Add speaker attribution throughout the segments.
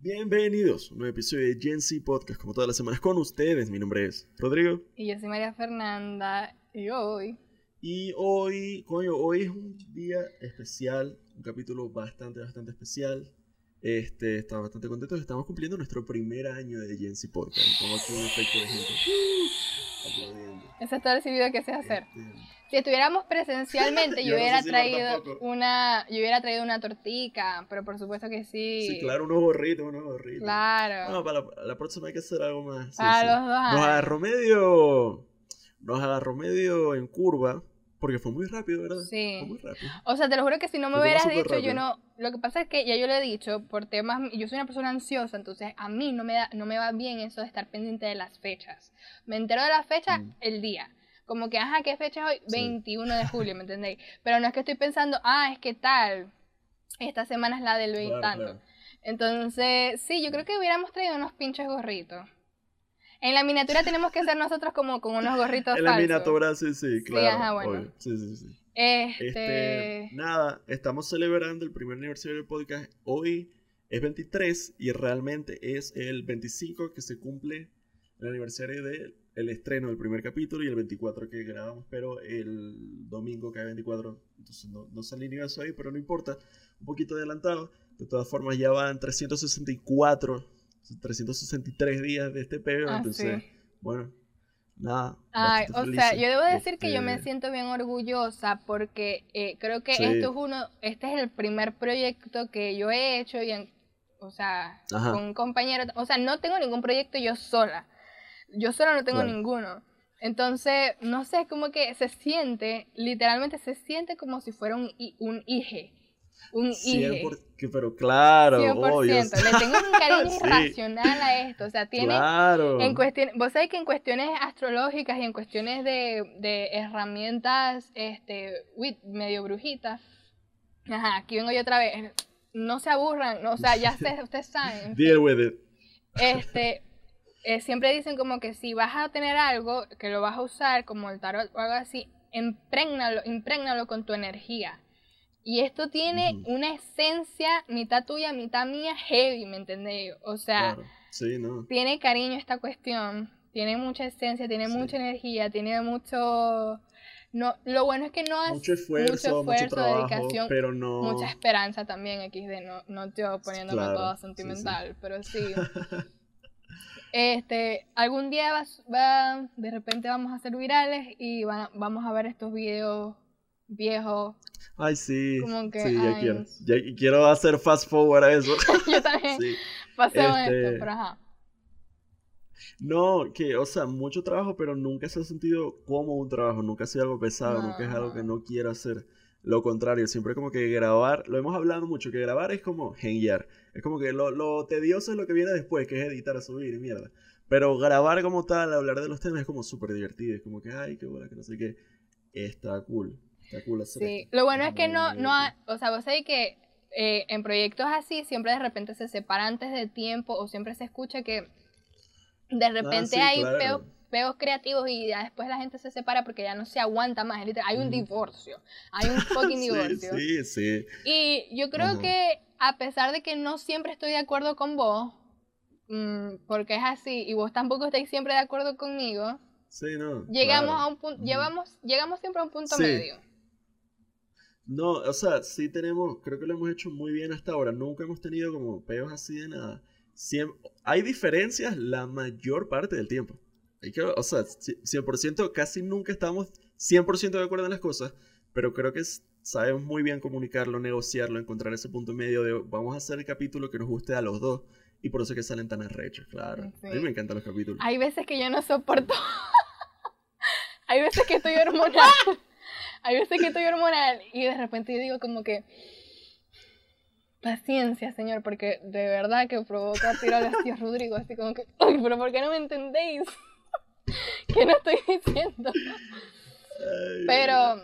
Speaker 1: Bienvenidos a un nuevo episodio de Gen Z Podcast, como todas las semanas con ustedes. Mi nombre es Rodrigo.
Speaker 2: Y yo soy María Fernanda. Y hoy.
Speaker 1: Y hoy, coño, hoy es un día especial, un capítulo bastante, bastante especial. Este, estamos bastante contentos. Estamos cumpliendo nuestro primer año de Gen Z Podcast. Aquí un efecto de gente aplaudiendo.
Speaker 2: Ese es todo el video que sé hacer.
Speaker 1: Este,
Speaker 2: Si estuviéramos presencialmente,
Speaker 1: Yo
Speaker 2: yo
Speaker 1: no sé
Speaker 2: hubiera traído una, yo hubiera traído una tortica, pero por supuesto que sí.
Speaker 1: sí, claro, unos gorritos, unos gorritos.
Speaker 2: Claro.
Speaker 1: No, para la, la próxima hay que hacer algo más. sí,
Speaker 2: Para
Speaker 1: sí.
Speaker 2: los dos
Speaker 1: Nos agarró medio. Nos agarró medio en curva. Porque fue muy rápido, ¿verdad?
Speaker 2: Sí.
Speaker 1: Fue muy rápido.
Speaker 2: O sea, te lo juro que si no me
Speaker 1: Fue
Speaker 2: hubieras dicho, yo no. Lo que pasa es que ya yo lo he dicho, por temas. Yo soy una persona ansiosa, entonces a mí no me, da, no me va bien eso de estar pendiente de las fechas. Me entero de la fecha
Speaker 1: Mm.
Speaker 2: el día. Como que, ajá, ¿qué fecha es hoy?
Speaker 1: Sí.
Speaker 2: 21 de julio, ¿me entendéis? Pero no es que estoy pensando, ah, es que tal. Esta semana es la del 20
Speaker 1: Claro,
Speaker 2: tanto.
Speaker 1: claro.
Speaker 2: Entonces, sí, yo creo que hubiéramos traído unos pinches gorritos. En la miniatura tenemos que ser nosotros como con unos gorritos
Speaker 1: En la
Speaker 2: falsos.
Speaker 1: miniatura, sí, sí, claro.
Speaker 2: ajá, bueno.
Speaker 1: Sí, sí, sí.
Speaker 2: Este,
Speaker 1: Este, nada, estamos celebrando el primer aniversario del podcast. Hoy es 23 y realmente es el 25 que se cumple el aniversario del el estreno del primer capítulo y el 24 que grabamos, pero el domingo cae 24, entonces no, no se alineó eso ahí, pero no importa, un poquito adelantado. De todas formas, ya van 364, 363 días de este peo,
Speaker 2: Ah,
Speaker 1: entonces,
Speaker 2: sí.
Speaker 1: bueno, nada.
Speaker 2: Ay, o sea, yo debo decir que yo me
Speaker 1: Este,
Speaker 2: siento bien orgullosa porque eh, creo que
Speaker 1: Sí.
Speaker 2: esto es uno, este es el primer proyecto que yo he hecho y en, o sea,
Speaker 1: Ajá.
Speaker 2: con un compañero, o sea, no tengo ningún proyecto yo sola, yo sola no tengo ninguno. Entonces, no sé, como que se siente, literalmente se siente como si fuera un, un hije, un hije.
Speaker 1: 100%, que- pero claro,
Speaker 2: 100%.
Speaker 1: obvio.
Speaker 2: Le tengo un cariño
Speaker 1: Sí.
Speaker 2: irracional a esto. O sea, tiene,
Speaker 1: Claro.
Speaker 2: en cuestión, vos sabés que en cuestiones astrológicas y en cuestiones de, de herramientas este, uy, medio brujitas, ajá, aquí vengo yo otra vez, no se aburran, no, o sea, ya sé, ustedes saben,
Speaker 1: Deal with it.
Speaker 2: este, eh, siempre dicen como que si vas a tener algo que lo vas a usar, como el tarot o algo así, imprégnalo, imprégnalo con tu energía. Y esto tiene
Speaker 1: Ujú.
Speaker 2: una esencia, mitad tuya, mitad mía, heavy, ¿me entendéis? O sea,
Speaker 1: Claro. Sí, no.
Speaker 2: tiene cariño esta cuestión, tiene mucha esencia, tiene
Speaker 1: Sí.
Speaker 2: mucha energía, tiene mucho... No, lo bueno es que no es
Speaker 1: Mucho esfuerzo, mucho,
Speaker 2: esfuerzo,
Speaker 1: trabajo,
Speaker 2: dedicación,
Speaker 1: pero no.
Speaker 2: mucha esperanza también, XD, no, no estoy poniéndome
Speaker 1: Claro,
Speaker 2: toda
Speaker 1: sí, sí.
Speaker 2: sentimental, pero sí. Este, algún día va, va- de repente vamos a ser virales y va- vamos a ver estos videos viejos.
Speaker 1: Ay, sí.
Speaker 2: Como que,
Speaker 1: sí, ya
Speaker 2: ay.
Speaker 1: quiero. Ya quiero hacer fast forward a eso.
Speaker 2: Yo también
Speaker 1: sí.
Speaker 2: pasemos
Speaker 1: Este-
Speaker 2: esto, pero ajá.
Speaker 1: No, que, o sea, mucho trabajo, pero nunca se ha sentido como un trabajo. Nunca ha sido algo pesado, nunca es algo que
Speaker 2: no
Speaker 1: quiero hacer. Lo contrario, siempre como que grabar, lo hemos hablado mucho, que grabar es como genial. Es como que lo, lo tedioso es lo que viene después, que es editar, subir y mierda. Pero grabar como tal, hablar de los temas es como súper divertido. Es como que, ay, qué buena, que no sé qué. Está cool. Está cool hacer
Speaker 2: Sí,
Speaker 1: esto.
Speaker 2: lo bueno es que no, no, ha- o sea, vos sabés que eh, en proyectos así siempre de repente se separa antes de tiempo o siempre se escucha que de repente
Speaker 1: sí,
Speaker 2: hay
Speaker 1: claro.
Speaker 2: peos, peos creativos y ya después la gente se separa porque ya no se aguanta más, literal, hay un divorcio, hay un fucking divorcio.
Speaker 1: Sí, sí.
Speaker 2: Y yo creo que a pesar de que no siempre estoy de acuerdo con vos, mm, porque es así, y vos tampoco estáis siempre de acuerdo conmigo,
Speaker 1: Sí, no.
Speaker 2: llegamos
Speaker 1: claro.
Speaker 2: a un punto, llevamos, llegamos siempre a un punto
Speaker 1: Sí.
Speaker 2: medio.
Speaker 1: No, o sea, sí tenemos, creo que lo hemos hecho muy bien hasta ahora. Nunca hemos tenido como peos así de nada. Siem- hay diferencias la mayor parte del tiempo. Hay que, o sea, ci- 100%, casi nunca estamos 100% de acuerdo en las cosas, pero creo que sabemos muy bien comunicarlo, negociarlo, encontrar ese punto medio de vamos a hacer el capítulo que nos guste a los dos. Y por eso es que salen tan arrechos, claro. A mí
Speaker 2: Sí.
Speaker 1: me encantan los capítulos.
Speaker 2: Hay veces que yo no soporto. Hay veces que estoy hormonal. Hay veces que estoy hormonal y de repente yo digo como que paciencia, señor, porque de verdad que provoca tirar a tío Rodrigo así como que, ay, pero ¿por qué no me entendéis? ¿Qué no estoy diciendo? Pero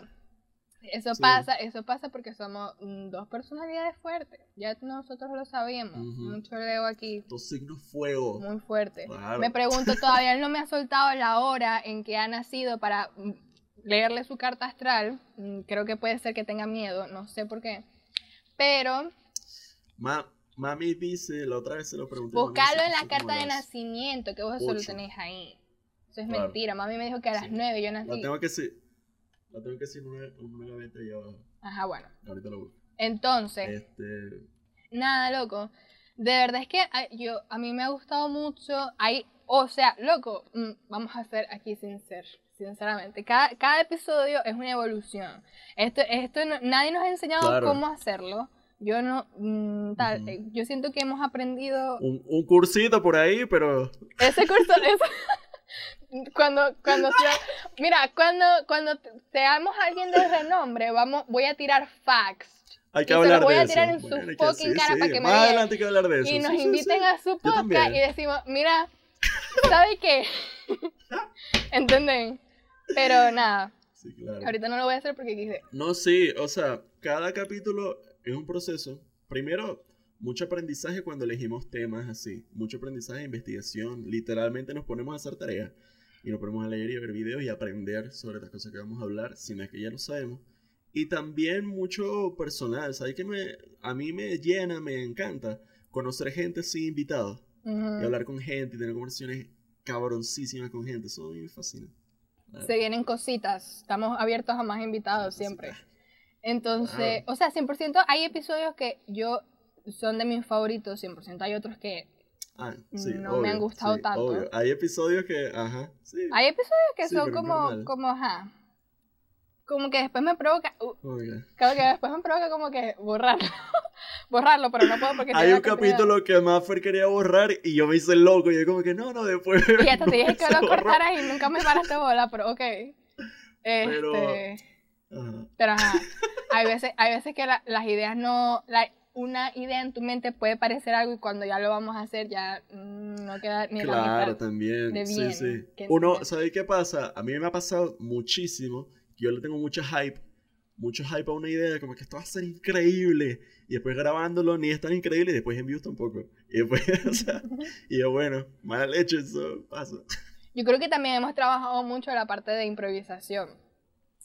Speaker 2: eso
Speaker 1: Sí.
Speaker 2: pasa, eso pasa porque somos dos personalidades fuertes. Ya nosotros lo sabíamos. Mucho Leo aquí.
Speaker 1: Dos signos fuego.
Speaker 2: Muy fuerte.
Speaker 1: Claro.
Speaker 2: Me pregunto, todavía él no me ha soltado la hora en que ha nacido para leerle su carta astral. Mm, Creo que puede ser que tenga miedo, no sé por qué. Pero
Speaker 1: Ma, Mami dice, la otra vez se lo pregunté. dice
Speaker 2: en
Speaker 1: que
Speaker 2: la carta de nacimiento, que vos eso lo
Speaker 1: ocho.
Speaker 2: tenés ahí. Eso es
Speaker 1: Claro.
Speaker 2: mentira. Mami me dijo que a las
Speaker 1: Sí.
Speaker 2: 9 yo
Speaker 1: La
Speaker 2: nací.
Speaker 1: tengo que decir. La tengo que una gaveta y abajo.
Speaker 2: Ajá, bueno.
Speaker 1: Ahorita lo busco.
Speaker 2: Entonces,
Speaker 1: Este.
Speaker 2: nada, loco. De verdad es que ay, yo, a mí me ha gustado mucho. Hay, o sea, loco, mm, vamos a ser aquí sincer, sinceramente. Cada, cada episodio es una evolución. Esto, esto no- nadie nos ha enseñado
Speaker 1: Claro.
Speaker 2: cómo hacerlo. Yo no, mm, tal,
Speaker 1: Ujú.
Speaker 2: eh, yo siento que hemos aprendido
Speaker 1: Un, un cursito por ahí, pero.
Speaker 2: ese curso, eso- cuando, cuando sea- mira, cuando, cuando seamos alguien de renombre, vamos, voy a tirar facts
Speaker 1: Hay que
Speaker 2: Y se los
Speaker 1: hablar
Speaker 2: voy
Speaker 1: de
Speaker 2: a
Speaker 1: eso.
Speaker 2: tirar en su
Speaker 1: Bueno, es
Speaker 2: fucking
Speaker 1: sí,
Speaker 2: cara
Speaker 1: sí.
Speaker 2: para que me
Speaker 1: Más
Speaker 2: digan.
Speaker 1: adelante hay que hablar de eso.
Speaker 2: y nos
Speaker 1: Sí,
Speaker 2: inviten a su podcast y decimos, mira, ¿sabe qué? ¿Entenden? Pero nada,
Speaker 1: claro.
Speaker 2: ahorita no lo voy a hacer porque quise.
Speaker 1: No, sí, o sea, cada capítulo es un proceso. Primero, mucho aprendizaje cuando elegimos temas así. Mucho aprendizaje e investigación. Literalmente nos ponemos a hacer tareas. Y nos ponemos a leer y a ver videos y aprender sobre las cosas que vamos a hablar, si no es que ya lo sabemos. Y también mucho personal, ¿sabes? Que me, a mí me llena, me encanta conocer gente sin invitados. Y hablar con gente y tener conversaciones cabroncísimas con gente. Eso a mí me fascina.
Speaker 2: Se vienen cositas, estamos abiertos a más invitados siempre. Entonces, o sea, 100% hay episodios que yo son de mis favoritos, 100%. Hay otros que
Speaker 1: Ah, sí,
Speaker 2: No me han gustado tanto.
Speaker 1: obvio. Hay episodios que, ajá, sí.
Speaker 2: hay episodios que son como como ajá. Como que después me provoca, uh, claro que después me provoca como que borrarlo. borrarlo, pero no puedo porque
Speaker 1: Hay un capítulo que Maffer quería borrar y yo me hice loco y yo como que no, no, después.
Speaker 2: Y hasta te dije que lo cortaras y nunca me paraste bola, pero ok. Este,
Speaker 1: Pero-
Speaker 2: pero,
Speaker 1: Ajá.
Speaker 2: ajá, hay veces, hay veces que la- las ideas no, la- una idea en tu mente puede parecer algo y cuando ya lo vamos a hacer ya mm, no queda ni la
Speaker 1: Claro,
Speaker 2: mitad.
Speaker 1: también.
Speaker 2: de
Speaker 1: sí,
Speaker 2: bien
Speaker 1: sí.
Speaker 2: que
Speaker 1: Uno. ¿sabe qué pasa? A mí me ha pasado muchísimo que yo le tengo mucho hype, mucho hype a una idea, como que esto va a ser increíble. Y después grabándolo ni es tan increíble y después en views tampoco. Y después, o sea, y yo, bueno, mala leche, eso pasa.
Speaker 2: Yo creo que también hemos trabajado mucho la parte de improvisación.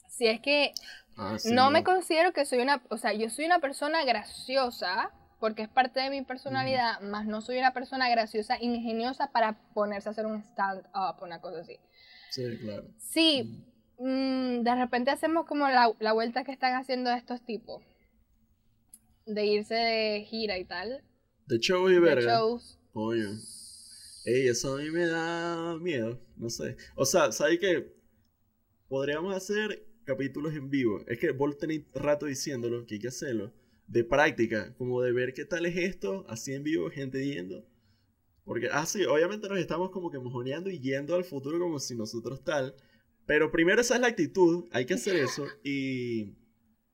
Speaker 2: Si es que
Speaker 1: Ah, sí,
Speaker 2: no me considero que soy una, o sea, yo soy una persona graciosa porque es parte de mi personalidad, más no soy una persona graciosa, ingeniosa para ponerse a hacer un stand-up, una cosa así.
Speaker 1: Sí, claro.
Speaker 2: Sí, mm, de repente hacemos como la, la vuelta que están haciendo estos tipos, de irse de gira y tal,
Speaker 1: De show y
Speaker 2: de
Speaker 1: verga.
Speaker 2: shows.
Speaker 1: Coño. Ey, eso a mí me da miedo, no sé. O sea, ¿sabes qué? Podríamos hacer capítulos en vivo. Es que vos tenés rato diciéndolo, que hay que hacerlo. De práctica, como de ver qué tal es esto, así en vivo, gente yendo. Porque, ah, sí, obviamente nos estamos como que mojoneando y yendo al futuro como si nosotros tal. Pero primero esa es la actitud, hay que hacer eso. Y,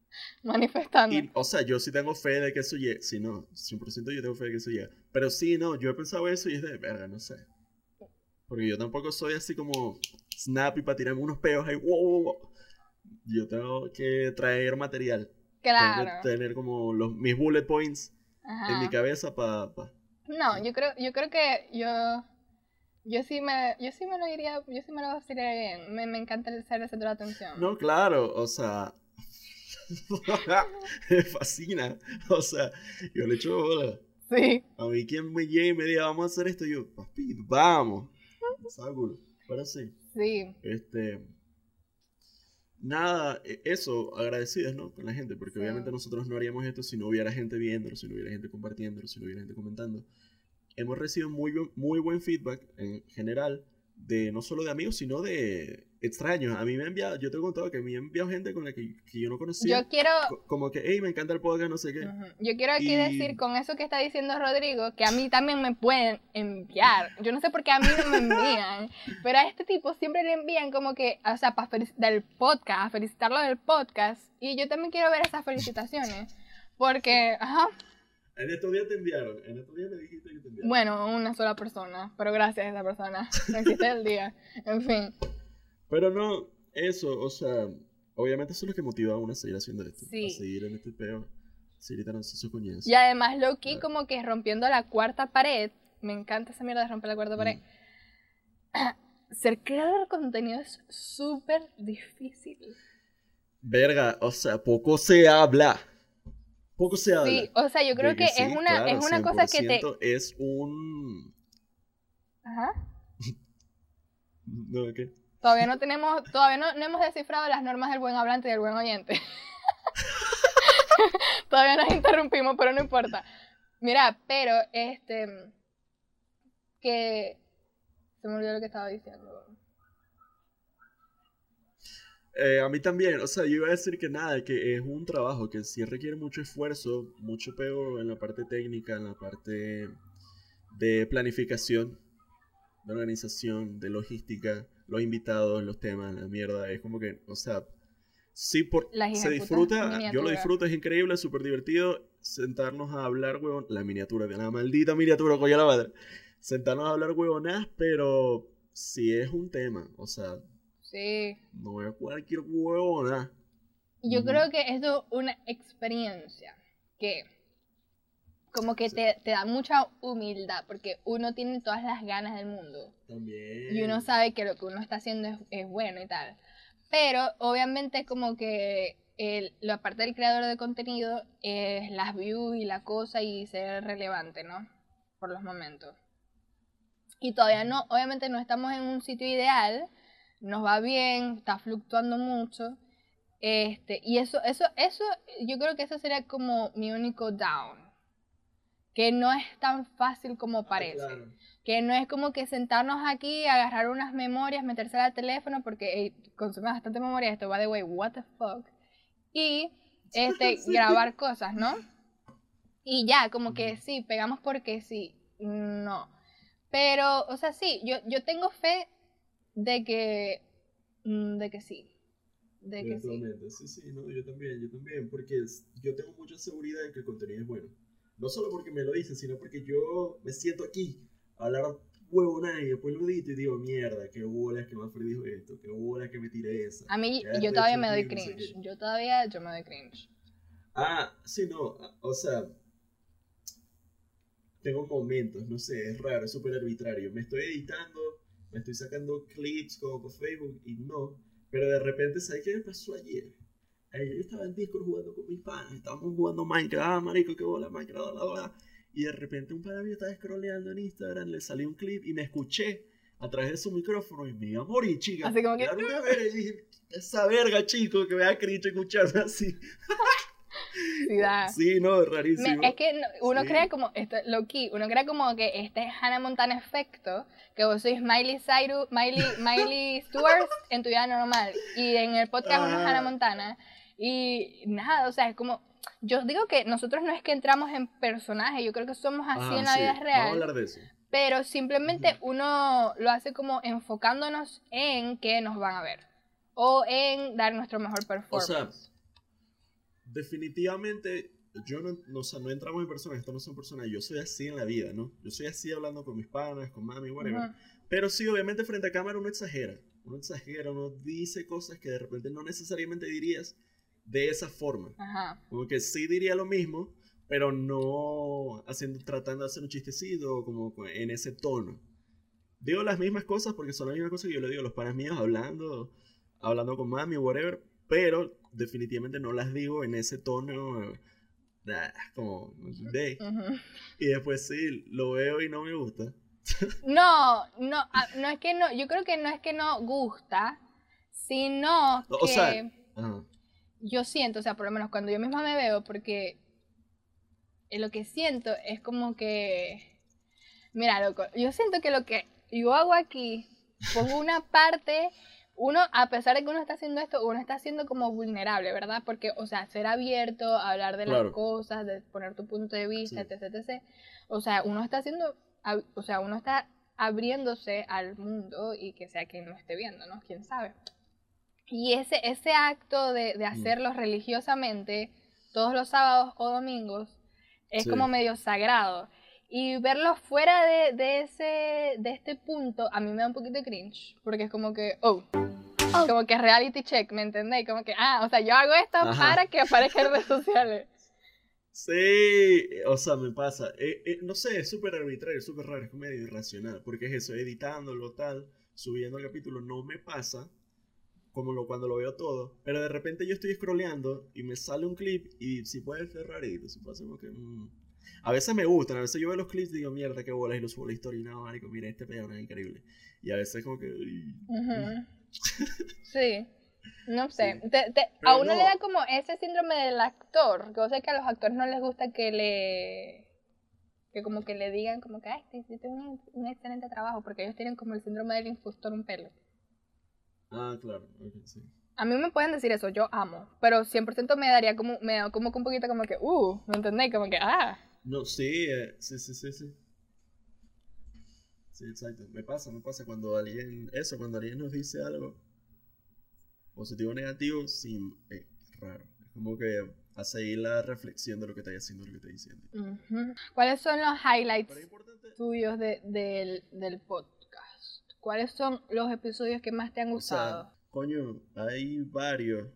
Speaker 2: Manifestando.
Speaker 1: y, o sea, yo sí tengo fe de que eso llegue. Sí, no, 100% yo tengo fe de que eso llegue. Pero sí, no, yo he pensado eso y es de verga, no sé. Porque yo tampoco soy así como snappy para tirarme unos peos ahí. Wow, wow, wow. Yo tengo que traer material.
Speaker 2: claro.
Speaker 1: Tengo que tener como los, mis bullet points en mi
Speaker 2: Ajá.
Speaker 1: cabeza para.
Speaker 2: No, yo creo, yo creo que yo, yo sí me, yo sí me lo diría, yo sí me lo diría bien. Me, me encanta el ser el centro de atención.
Speaker 1: No, claro, o sea. me fascina. O sea, yo le echo bola.
Speaker 2: Sí.
Speaker 1: A mí quien me llegue y me diga, vamos a hacer esto, yo, papi, vamos. ¿Sabes, culo? Pero sí.
Speaker 2: Sí.
Speaker 1: Este. Nada, e- eso, agradecidos, ¿no? Con la gente, porque
Speaker 2: Sí.
Speaker 1: obviamente nosotros no haríamos esto si no hubiera gente viéndolo, si no hubiera gente compartiéndolo, si no hubiera gente comentando. Hemos recibido muy, muy buen feedback en general, de no solo de amigos, sino de extraños. A mí me ha enviado, yo te he contado que me ha enviado gente con la que, que yo no conocía,
Speaker 2: Yo quiero,
Speaker 1: co- como que, hey, me encanta el podcast, no sé qué.
Speaker 2: yo quiero aquí
Speaker 1: Y-
Speaker 2: decir con eso que está diciendo Rodrigo, que a mí también me pueden enviar. Yo no sé por qué a mí no me envían, pero a este tipo siempre le envían como que, o sea, para del podcast, a felicitarlo del podcast. Y yo también quiero ver esas felicitaciones. Porque, ajá,
Speaker 1: En estos días te enviaron, en estos días me dijiste que te enviaron.
Speaker 2: bueno, una sola persona, pero gracias a esa persona. Me hiciste el día. En fin.
Speaker 1: Pero no, eso, o sea, obviamente eso es lo que motiva a uno a seguir haciendo esto.
Speaker 2: Sí.
Speaker 1: A seguir en este peo. Seguir tirando sus coñazos.
Speaker 2: Y además, Loki, como que rompiendo la cuarta pared. Me encanta esa mierda de romper la cuarta pared. Ser creador de contenido es súper difícil.
Speaker 1: Verga, o sea, poco se habla. Poco se habla.
Speaker 2: Sí, o sea, yo creo que,
Speaker 1: sí,
Speaker 2: es una,
Speaker 1: claro,
Speaker 2: es una cosa que te...
Speaker 1: 100% Es un...
Speaker 2: Ajá.
Speaker 1: No, ¿qué?
Speaker 2: Todavía no tenemos, todavía no, no hemos descifrado las normas del buen hablante y del buen oyente. todavía nos interrumpimos, pero no importa. Mira, pero este que se me olvidó lo que estaba diciendo.
Speaker 1: Eh, a mí también, o sea, yo iba a decir que nada, que es un trabajo que sí requiere mucho esfuerzo, mucho pego en la parte técnica, en la parte de planificación, de organización, de logística, los invitados, los temas, la mierda, es como que, o sea, sí, por, se disfruta, yo lo disfruto, es increíble, es súper divertido, sentarnos a hablar, huevón, la miniatura, de la maldita miniatura, coño la madre, sentarnos a hablar huevonas, pero si es un tema, o sea,
Speaker 2: Sí.
Speaker 1: no es cualquier huevona.
Speaker 2: Yo creo que esto es una experiencia que como que te, te da mucha humildad porque uno tiene todas las ganas del mundo
Speaker 1: También.
Speaker 2: y uno sabe que lo que uno está haciendo es, es bueno y tal. Pero obviamente como que el- la parte del creador de contenido es las views y la cosa y ser relevante, ¿no? Por los momentos. Y todavía no, obviamente no estamos en un sitio ideal, nos va bien, está fluctuando mucho. Este, y eso, eso, eso, yo creo que eso sería como mi único down. Que no es tan fácil como parece.
Speaker 1: Ah, claro.
Speaker 2: Que no es como que sentarnos aquí, agarrar unas memorias, meterse al teléfono, porque eh, consume bastante memoria esto, by the way, what the fuck. Y este,
Speaker 1: Sí.
Speaker 2: grabar cosas, ¿no? Y ya, como que sí, pegamos porque sí. No. Pero, o sea, sí, yo, yo tengo fe de que. mm, de que sí. De que sí.
Speaker 1: Sí, sí, no, yo también, yo también, porque yo tengo mucha seguridad en que el contenido es bueno. No solo porque me lo dicen, sino porque yo me siento aquí a hablar huevona y después lo edito y digo, mierda, qué bolas que Manfred dijo esto, qué bolas que me tiré esa.
Speaker 2: A mí, yo todavía me doy
Speaker 1: aquí, no sé
Speaker 2: cringe. Yo todavía, yo me doy cringe.
Speaker 1: Ah, sí, no, o sea, tengo momentos, no sé, es raro, es súper arbitrario. Me estoy editando, me estoy sacando clips como por Facebook y no, pero de repente, ¿sabes qué me pasó ayer? Ayer yo estaba en Discord jugando con mis panas, estábamos jugando Minecraft, ah, marico, qué bola, Minecraft, bla, bla. Y de repente un pana mío estaba scrolleando en Instagram, le salió un clip y me escuché a través de su micrófono y me iba a morir, chica.
Speaker 2: Así como que-
Speaker 1: una verga y dije, esa verga, chico, que me da cringe escucharme así.
Speaker 2: Sí, da.
Speaker 1: Sí, no, es
Speaker 2: Me-
Speaker 1: rarísimo.
Speaker 2: es que no- uno
Speaker 1: Sí.
Speaker 2: crea como, esto, Loki, uno crea como que este es Hannah Montana efecto, que vos sois Miley Cyrus, Miley, Miley Stewart en tu vida normal, y en el podcast uno es
Speaker 1: Ah.
Speaker 2: Hannah Montana, y nada, o sea, es como, yo digo que nosotros no es que entramos en personaje, yo creo que somos así en la
Speaker 1: sí,
Speaker 2: vida
Speaker 1: Vamos a
Speaker 2: real,
Speaker 1: hablar de eso.
Speaker 2: pero simplemente uno lo hace como enfocándonos en que nos van a ver, o en dar nuestro mejor performance.
Speaker 1: Definitivamente, yo no, no, o sea, no entramos en personas, esto no son personas, yo soy así en la vida, ¿no? Yo soy así hablando con mis panas, con mami, whatever. Pero sí, obviamente frente a cámara uno exagera. Uno exagera, uno dice cosas que de repente no necesariamente dirías de esa forma.
Speaker 2: Ajá.
Speaker 1: Como que sí diría lo mismo, pero no haciendo, tratando de hacer un chistecito como en ese tono. Digo las mismas cosas porque son las mismas cosas que yo le digo a los panas míos hablando, hablando con mami whatever, pero definitivamente no las digo en ese tono eh, ah, como de. Y después sí, lo veo y no me gusta.
Speaker 2: No, no, ah, no es que no, yo creo que no es que no gusta, sino que
Speaker 1: O sea,
Speaker 2: yo siento, o sea, por lo menos cuando yo misma me veo, porque lo que siento es como que, mira, loco, yo siento que lo que yo hago aquí, pongo una parte, uno, a pesar de que uno está haciendo esto, uno está siendo como vulnerable, ¿verdad? Porque, o sea, ser abierto, hablar de las cosas, de poner tu punto de vista,
Speaker 1: Sí.
Speaker 2: etc, etc. O sea, uno está haciendo, o sea, uno está abriéndose al mundo y que sea quien lo esté viendo, ¿no? ¿Quién sabe? Y ese, ese acto de,
Speaker 1: Mm.
Speaker 2: de hacerlo religiosamente todos los sábados o domingos es
Speaker 1: Sí.
Speaker 2: como medio sagrado. Y verlo fuera de, de ese, de este punto, a mí me da un poquito de cringe. Porque es como que, oh, como que reality check, ¿me entendéis? Como que, ah, o sea, yo hago esto
Speaker 1: Ajá.
Speaker 2: para que aparezca en redes sociales.
Speaker 1: Sí, o sea, me pasa. Eh, eh, no sé, es súper arbitrario, súper raro, es medio irracional. Porque es eso, editándolo, tal, subiendo el capítulo, no me pasa como lo, cuando lo veo todo, pero de repente yo estoy scrolleando y me sale un clip y si puede ser rarito, si puede ser como que... mm. A veces me gustan, a veces yo veo los clips y digo, mierda, qué bolas, y lo subo a la historia y no, marico, mira, este pedo es increíble. Y a veces como que... uy.
Speaker 2: Ujú. Sí. No sé. Te- te-
Speaker 1: Pero
Speaker 2: a uno le da como ese síndrome del actor. Que yo sé que a los actores no les gusta que le. Que como que le digan como que, ay, te hiciste un, un excelente trabajo. Porque ellos tienen como el síndrome del impostor un pelo.
Speaker 1: Ah, claro, ok, sí.
Speaker 2: A mí me pueden decir eso, yo amo. Pero 100% me daría como, me da como que un poquito como que, uh, ¿me entendéis? Como que, ah.
Speaker 1: No, sí, eh, sí, sí, sí, sí. Sí, exacto. Me pasa, me pasa cuando alguien, eso, cuando alguien nos dice algo positivo o negativo, sí, es raro. Es como que hace ahí la reflexión de lo que está haciendo, lo que está diciendo.
Speaker 2: ¿Cuáles son los highlights
Speaker 1: importante,
Speaker 2: tuyos de- del, del podcast? ¿Cuáles son los episodios que más te han
Speaker 1: o
Speaker 2: gustado?
Speaker 1: sea, coño, hay varios.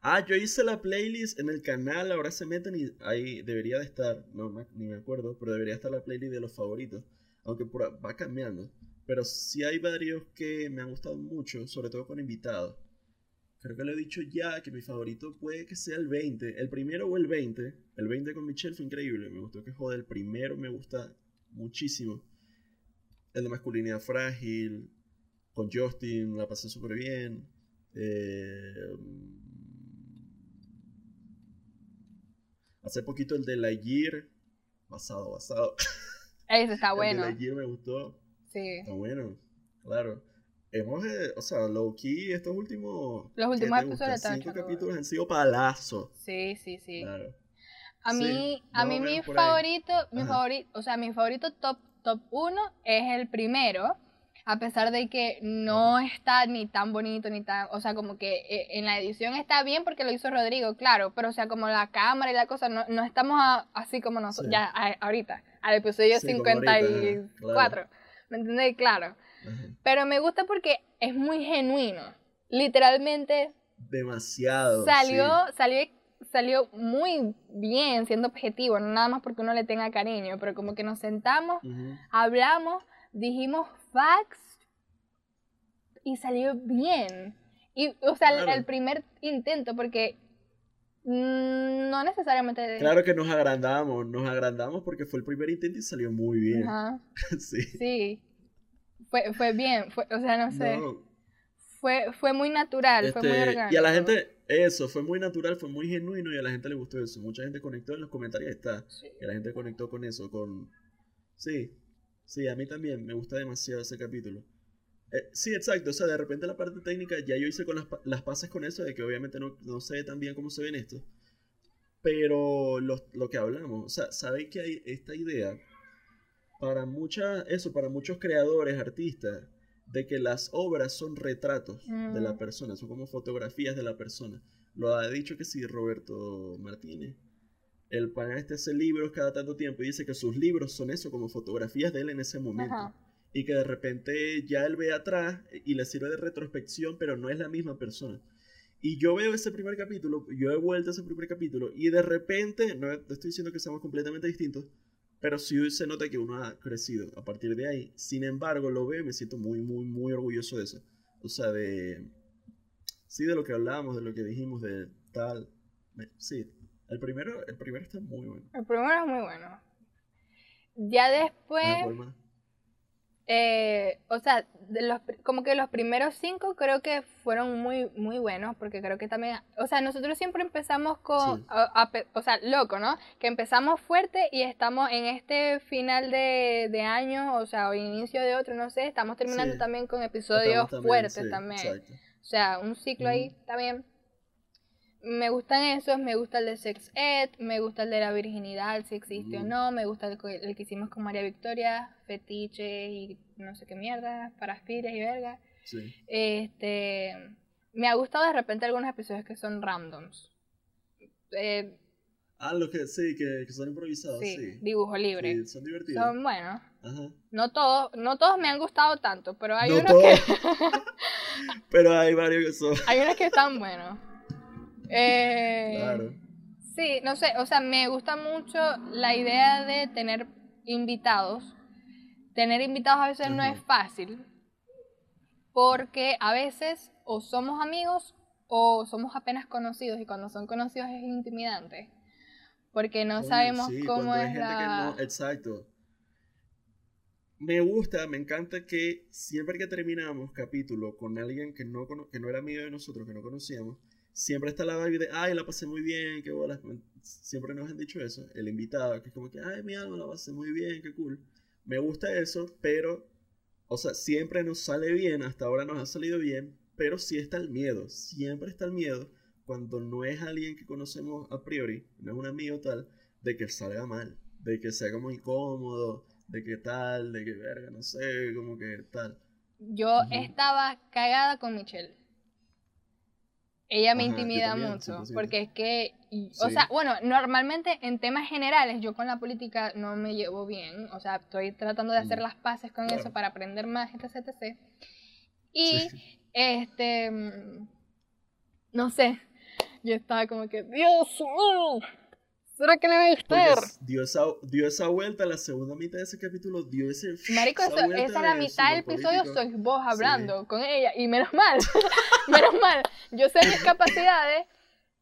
Speaker 1: Ah, yo hice la playlist en el canal, ahora se meten y ahí debería de estar, no me- ni me acuerdo, pero debería estar la playlist de los favoritos, aunque por, va cambiando. Pero sí hay varios que me han gustado mucho, sobre todo con invitados. Creo que lo he dicho ya, que mi favorito puede que sea el 20, el primero o el 20. El 20 con Michelle fue increíble, me gustó que joder, el primero me gusta muchísimo. El de masculinidad frágil, con Justin la pasé súper bien. Eh, hace poquito el de Lightyear, basado, basado.
Speaker 2: Ese está
Speaker 1: El de
Speaker 2: bueno.
Speaker 1: Me gustó,
Speaker 2: Sí.
Speaker 1: está bueno, claro. Hemos, eh, o sea, low key, estos últimos.
Speaker 2: Los
Speaker 1: ¿qué
Speaker 2: últimos episodios están
Speaker 1: Cinco capítulos han sido palazos.
Speaker 2: Sí, sí, sí.
Speaker 1: Claro.
Speaker 2: A
Speaker 1: Sí,
Speaker 2: mí, a mí mi
Speaker 1: ahí.
Speaker 2: favorito, mi
Speaker 1: Ajá.
Speaker 2: favorito, o sea, mi favorito top top 1 es el primero, a pesar de que no está ni tan bonito ni tan, o sea, como que eh, en la edición está bien porque lo hizo Rodrigo, claro, pero o sea, como la cámara y la cosa, no, no estamos a- así como nosotros,
Speaker 1: Sí.
Speaker 2: ya a- ahorita, al episodio
Speaker 1: Sí, como ahorita,
Speaker 2: 54,
Speaker 1: claro.
Speaker 2: ¿me entendéis? Claro.
Speaker 1: Ajá.
Speaker 2: Pero me gusta porque es muy genuino. Literalmente
Speaker 1: Demasiado.
Speaker 2: salió,
Speaker 1: sí.
Speaker 2: salió, salió muy bien siendo objetivo, no nada más porque uno le tenga cariño, pero como que nos sentamos, hablamos, dijimos facts y salió bien. Y, o sea, el-
Speaker 1: Claro.
Speaker 2: el primer intento, porque no necesariamente...
Speaker 1: Claro que nos agrandamos, nos agrandamos porque fue el primer intento y salió muy bien.
Speaker 2: Ajá,
Speaker 1: sí.
Speaker 2: sí. Fue, fue bien, fue, o sea, no sé.
Speaker 1: No,
Speaker 2: Fue, fue muy natural, fue muy
Speaker 1: este,
Speaker 2: orgánico.
Speaker 1: y a la gente, eso, fue muy natural, fue muy genuino y a la gente le gustó eso. Mucha gente conectó en los comentarios, está.
Speaker 2: Sí.
Speaker 1: Que la gente conectó con eso, con... Sí, sí, a mí también me gusta demasiado ese capítulo. Eh, sí, exacto, o sea, de repente la parte técnica ya yo hice con las, las pases con eso, de que obviamente no, no sé tan bien cómo se ven estos. Pero lo, lo que hablamos, o sea, sabéis que hay esta idea para muchas, eso, para muchos creadores, artistas, de que las obras son retratos de la
Speaker 2: Mm.
Speaker 1: persona, son como fotografías de la persona. Lo ha dicho que sí Roberto Martínez. El pana este hace libros cada tanto tiempo y dice que sus libros son eso, como fotografías de él en ese momento.
Speaker 2: Ajá.
Speaker 1: Y que de repente ya él ve atrás y le sirve de retrospección, pero no es la misma persona. Y yo veo ese primer capítulo, yo he vuelto a ese primer capítulo y de repente, no estoy diciendo que seamos completamente distintos, pero sí se nota que uno ha crecido a partir de ahí. Sin embargo, lo veo y me siento muy, muy, muy orgulloso de eso. O sea, de... Sí, de lo que hablábamos, de lo que dijimos, de tal. Sí, el primero, el primero está muy bueno.
Speaker 2: El primero es muy bueno. Ya después... Eh, o sea, de los, como que los primeros cinco creo que fueron muy, muy buenos, porque creo que también, o sea, nosotros siempre empezamos con,
Speaker 1: Sí.
Speaker 2: a- a pe- o sea, loco, ¿no? Que empezamos fuerte y estamos en este final de, de año, o sea, o inicio de otro, no sé, estamos terminando
Speaker 1: Sí.
Speaker 2: también con episodios
Speaker 1: también,
Speaker 2: fuertes
Speaker 1: sí,
Speaker 2: también.
Speaker 1: Exacto.
Speaker 2: O sea, un ciclo ahí también. Me gustan esos, me gusta el de Sex Ed, me gusta el de la virginidad, si existe o
Speaker 1: Mm.
Speaker 2: no, me gusta el, que hicimos con María Victoria, fetiche y no sé qué mierda, parafiles y verga.
Speaker 1: Sí.
Speaker 2: Este, me ha gustado de repente algunos episodios que son randoms. Eh,
Speaker 1: Ah, los que sí, que, que son improvisados,
Speaker 2: sí,
Speaker 1: sí.
Speaker 2: dibujo libre.
Speaker 1: Sí, son divertidos.
Speaker 2: Son buenos.
Speaker 1: Ajá.
Speaker 2: No todos, no todos me han gustado tanto, pero hay
Speaker 1: no
Speaker 2: unos
Speaker 1: todos.
Speaker 2: que
Speaker 1: pero hay varios que son.
Speaker 2: hay unos que están buenos. Eh,
Speaker 1: Claro.
Speaker 2: Sí, no sé, o sea, me gusta mucho la idea de tener invitados. Tener invitados a veces no es fácil, porque a veces o somos amigos o somos apenas conocidos y cuando son conocidos es intimidante. Porque no sabemos
Speaker 1: sí,
Speaker 2: cómo es la...
Speaker 1: no- exacto. Me gusta, me encanta que siempre que terminamos capítulo con alguien que no, que no era amigo de nosotros, que no conocíamos, siempre está la vibe de, ay, la pasé muy bien, qué bolas. Siempre nos han dicho eso, el invitado, que es como que, ay, mi alma, la pasé muy bien, qué cool. Me gusta eso, pero, o sea, siempre nos sale bien, hasta ahora nos ha salido bien, pero sí está el miedo, siempre está el miedo cuando no es alguien que conocemos a priori, no es un amigo tal, de que salga mal, de que sea como incómodo, de que tal, de que verga, no sé, como que tal.
Speaker 2: Yo estaba cagada con Michelle. Ella me
Speaker 1: Ajá,
Speaker 2: intimida
Speaker 1: también,
Speaker 2: mucho,
Speaker 1: 100%.
Speaker 2: porque es que, y- o sea, bueno, normalmente en temas generales yo con la política no me llevo bien, o sea, estoy tratando de hacer
Speaker 1: Mm,
Speaker 2: las paces con
Speaker 1: claro.
Speaker 2: eso para aprender más, etc, etc. Y,
Speaker 1: Sí.
Speaker 2: este, mm, no sé, yo estaba como que, Dios mío, ¿será que le va a gustar?
Speaker 1: dio esa, dio esa vuelta, la segunda mitad de ese capítulo dio ese...
Speaker 2: Marico,
Speaker 1: esa
Speaker 2: eso, esa es la
Speaker 1: de
Speaker 2: mitad del episodio, sois vos hablando con ella. Y menos mal, menos mal. Yo sé mis capacidades,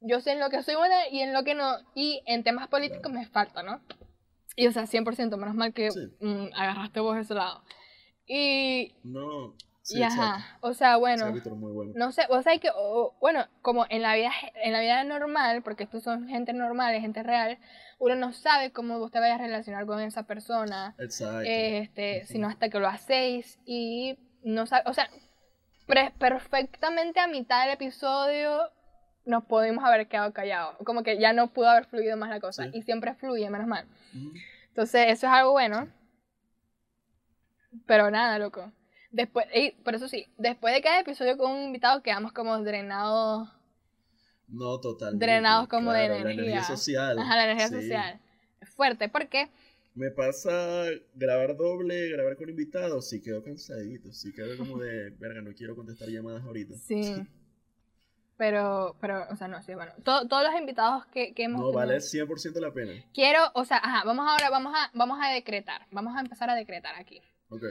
Speaker 2: yo sé en lo que soy buena y en lo que no. Y en temas políticos
Speaker 1: Claro.
Speaker 2: me falta, ¿no? Y o sea, 100%, menos mal que
Speaker 1: Sí.
Speaker 2: mm, agarraste vos ese lado. Y,
Speaker 1: No, sí,
Speaker 2: y
Speaker 1: exacto.
Speaker 2: ajá, o sea, bueno.
Speaker 1: capítulo muy bueno.
Speaker 2: No sé, o sea, que, o- bueno, como en la vida en la vida normal, porque estos son gente normal, es gente real, uno no sabe cómo vos te vayas a relacionar con esa persona,
Speaker 1: Exacto.
Speaker 2: este, sino hasta que lo hacéis y no sabe, o sea, pre- perfectamente a mitad del episodio nos pudimos haber quedado callados, como que ya no pudo haber fluido más la cosa
Speaker 1: Sí.
Speaker 2: y siempre fluye, menos mal.
Speaker 1: Ujú.
Speaker 2: Entonces, eso es algo bueno. Pero nada, loco. Después, y por eso sí, después de cada episodio con un invitado quedamos como drenados,
Speaker 1: No, totalmente.
Speaker 2: drenados como de energía.
Speaker 1: La energía social.
Speaker 2: Ajá, la energía
Speaker 1: sí.
Speaker 2: social. Es fuerte, porque
Speaker 1: Me pasa grabar doble, grabar con invitados, sí quedo cansadito, sí quedo como de, verga, no quiero contestar llamadas ahorita.
Speaker 2: sí. Pero, pero, o sea, no, sí, bueno. To- todos los invitados que, que hemos
Speaker 1: No,
Speaker 2: tenido-
Speaker 1: vale 100% la pena.
Speaker 2: Quiero, o sea, ajá, vamos ahora, vamos a, vamos a decretar. Vamos a empezar a decretar aquí.
Speaker 1: Ok.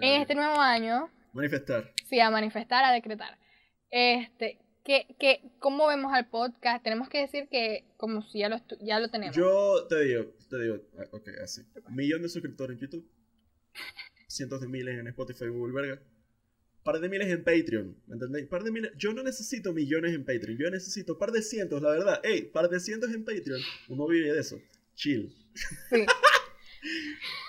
Speaker 2: En este nuevo año,
Speaker 1: Manifestar.
Speaker 2: Sí, a manifestar, a decretar. Este, que, que, ¿cómo vemos al podcast? Tenemos que decir que como si ya lo, ya lo tenemos.
Speaker 1: Yo te digo, te digo, ah, ok, así. Millón de suscriptores en YouTube. Cientos de miles en Spotify, Google, verga. Par de miles en Patreon, ¿me entendéis? Par de miles. Yo no necesito millones en Patreon, yo necesito par de cientos, la verdad. Ey, par de cientos en Patreon. Uno vive de eso. Chill.
Speaker 2: Sí.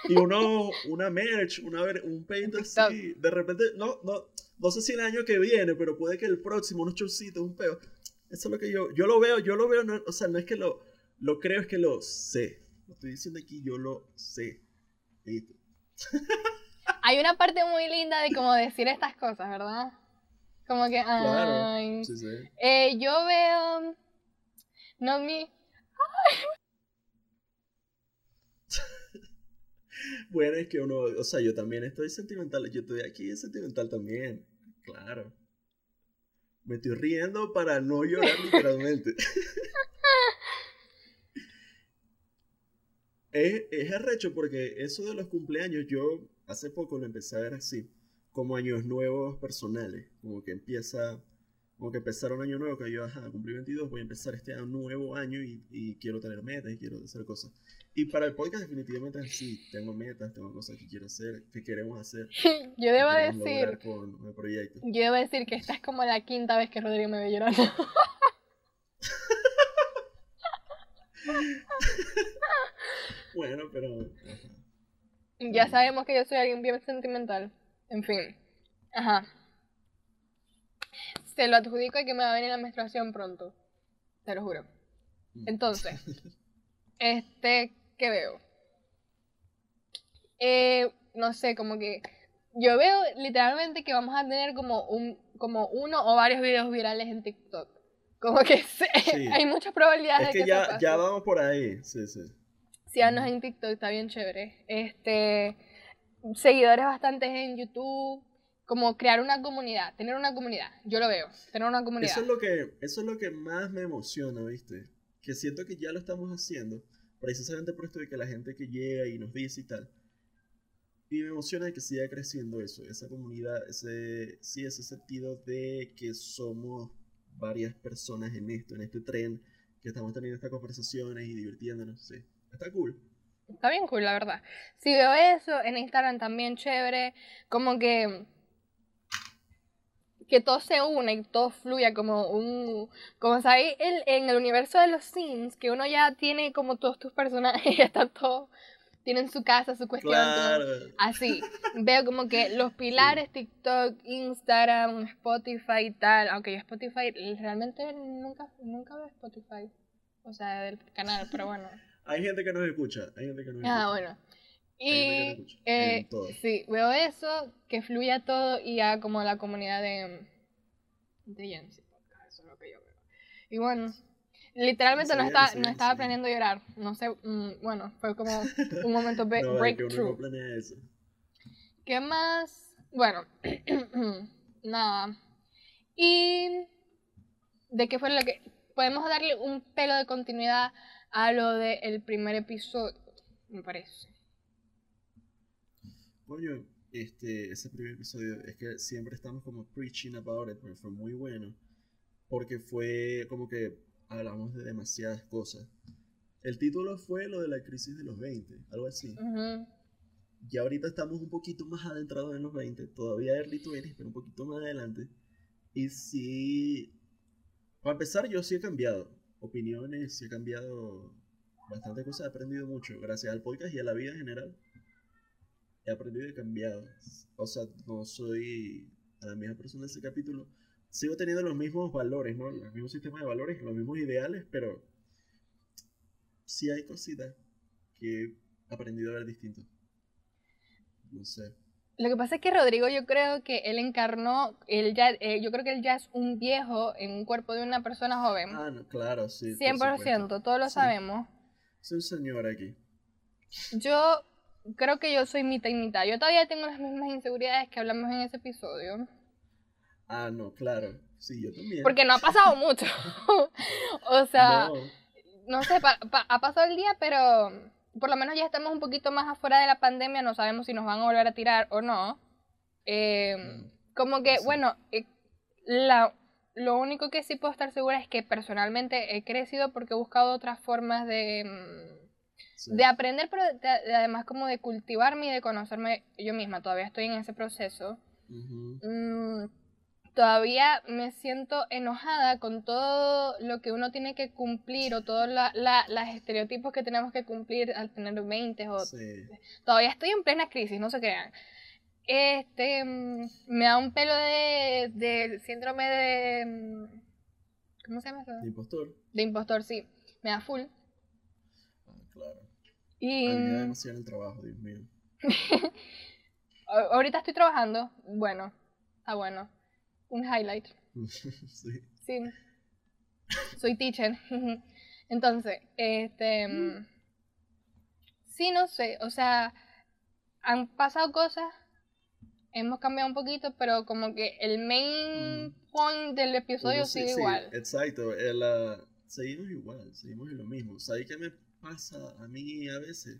Speaker 1: Y uno, una merch, una, un paint así. De repente, no, no, no sé si el año que viene, pero puede que el próximo, unos chocitos, un peo. Eso es lo que yo, yo lo veo, yo lo veo, no- o sea, no es que lo, lo creo, es que lo sé. Lo estoy diciendo aquí, yo lo sé. Listo.
Speaker 2: Hay una parte muy linda de como decir estas cosas, ¿verdad? Como que,
Speaker 1: Claro.
Speaker 2: ay.
Speaker 1: Sí, sí.
Speaker 2: Eh, yo veo, no mi,
Speaker 1: Bueno, es que uno, o sea, yo también estoy sentimental, yo estoy aquí sentimental también, claro. Me estoy riendo para no llorar literalmente. es, es arrecho porque eso de los cumpleaños yo hace poco lo empecé a ver así, como años nuevos personales, como que empieza, como que empezar un año nuevo, que yo, ajá, cumplí 22, voy a empezar este nuevo año y, y quiero tener metas y quiero hacer cosas. Y para el podcast definitivamente así, tengo metas, tengo cosas que quiero hacer, que queremos hacer.
Speaker 2: yo debo decir,
Speaker 1: con el proyecto.
Speaker 2: yo debo decir que esta es como la quinta vez que Rodrigo me ve llorando.
Speaker 1: Bueno, pero... ajá.
Speaker 2: Ya sabemos que yo soy alguien bien sentimental. En fin. Ajá. Se lo adjudico a que me va a venir la menstruación pronto. Te lo juro.
Speaker 1: Mm.
Speaker 2: Entonces, este, ¿qué veo? Eh, no sé, como que yo veo literalmente que vamos a tener como un, como uno o varios videos virales en TikTok. Como que se-
Speaker 1: Sí.
Speaker 2: hay muchas probabilidades
Speaker 1: Es
Speaker 2: de
Speaker 1: que
Speaker 2: que eso
Speaker 1: ya,
Speaker 2: pase.
Speaker 1: ya vamos por ahí, sí, sí.
Speaker 2: Síganos en TikTok, está bien chévere. Este, seguidores bastantes en YouTube, como crear una comunidad, tener una comunidad, yo lo veo, tener una comunidad.
Speaker 1: Eso es lo que, eso es lo que más me emociona, ¿viste? Que siento que ya lo estamos haciendo, precisamente por esto de que la gente que llega y nos dice y tal. Y me emociona que siga creciendo eso, esa comunidad, ese, sí, ese sentido de que somos varias personas en esto, en este tren, que estamos teniendo estas conversaciones y divirtiéndonos, sí. Está cool.
Speaker 2: Está bien cool, la verdad. Si veo eso, en Instagram también chévere, como que que todo se une y todo fluya como un como sabéis el, en el universo de los Sims que uno ya tiene como todos tus personajes ya están todos tienen su casa su cuestión
Speaker 1: Claro.
Speaker 2: así veo como que los pilares TikTok Instagram Spotify y tal aunque yo Spotify realmente nunca nunca veo Spotify o sea del canal pero bueno
Speaker 1: Hay gente que nos escucha, hay gente que nos
Speaker 2: ah
Speaker 1: escucha.
Speaker 2: bueno
Speaker 1: gente que
Speaker 2: y eh, sí, veo eso, que fluya todo y ya como la comunidad de, de Podcast, eso es lo que yo veo. Y bueno, literalmente no,
Speaker 1: sí,
Speaker 2: no estaba
Speaker 1: sí.
Speaker 2: planeando llorar, no sé, mm, bueno, fue como un momento
Speaker 1: No, que
Speaker 2: breakthrough. ¿Qué más? Bueno, nada. Y de qué fue lo que... Podemos darle un pelo de continuidad a lo del primer episodio, me parece.
Speaker 1: Coño, este, ese primer episodio, es que siempre estamos como preaching about it, pero fue muy bueno. Porque fue como que hablamos de demasiadas cosas. El título fue lo de la crisis de los 20, algo así.
Speaker 2: Ujú.
Speaker 1: Y ahorita estamos un poquito más adentrados en los 20, todavía early 20, pero un poquito más adelante. Y sí, para empezar, yo sí he cambiado opiniones, sí he cambiado bastante cosas, he aprendido mucho, gracias al podcast y a la vida en general. He aprendido y cambiado. O sea, no soy a la misma persona de ese capítulo. Sigo teniendo los mismos valores, ¿no? Los mismos sistemas de valores, los mismos ideales, pero sí hay cositas que he aprendido a ver distinto. No sé.
Speaker 2: Lo que pasa es que Rodrigo, yo creo que él encarnó, él ya, eh, yo creo que él ya es un viejo en un cuerpo de una persona joven.
Speaker 1: Ah, no, claro, sí. por
Speaker 2: 100%,
Speaker 1: supuesto.
Speaker 2: todos lo
Speaker 1: Sí.
Speaker 2: sabemos.
Speaker 1: Soy un señor aquí.
Speaker 2: Yo creo que yo soy mitad y mitad. Yo todavía tengo las mismas inseguridades que hablamos en ese episodio.
Speaker 1: Ah, no, claro. Sí, yo también.
Speaker 2: Porque no ha pasado mucho. o sea,
Speaker 1: No,
Speaker 2: no sé, pa- pa- ha pasado el día, pero por lo menos ya estamos un poquito más afuera de la pandemia, no sabemos si nos van a volver a tirar o no. Eh,
Speaker 1: Mm,
Speaker 2: como que,
Speaker 1: sí.
Speaker 2: bueno, eh, la, lo único que sí puedo estar segura es que personalmente he crecido porque he buscado otras formas de, mm,
Speaker 1: sí.
Speaker 2: de aprender, pero de- de- además como de cultivarme y de conocerme yo misma. Todavía estoy en ese proceso.
Speaker 1: Ujú.
Speaker 2: Mm, todavía me siento enojada con todo lo que uno tiene que cumplir o todos la, la- los estereotipos que tenemos que cumplir al tener 20 o
Speaker 1: Sí.
Speaker 2: todavía estoy en plena crisis, no se crean. Este mm, me da un pelo de, de síndrome de mm, ¿cómo se llama eso?
Speaker 1: De impostor.
Speaker 2: De impostor, sí. Me da full.
Speaker 1: Ah, claro.
Speaker 2: Y mm,
Speaker 1: demasiado el trabajo, Dios mío.
Speaker 2: ahorita estoy trabajando. Bueno, está bueno. Un highlight.
Speaker 1: sí.
Speaker 2: Sí. Soy teacher. Entonces, este. mm, Sí, no sé. O sea, han pasado cosas. Hemos cambiado un poquito, pero como que el main
Speaker 1: Mm.
Speaker 2: point del episodio
Speaker 1: sí-
Speaker 2: sigue
Speaker 1: sí,
Speaker 2: igual.
Speaker 1: Exacto. el, ah, seguimos igual, seguimos en lo mismo. ¿Sabes qué me pasa a mí a veces?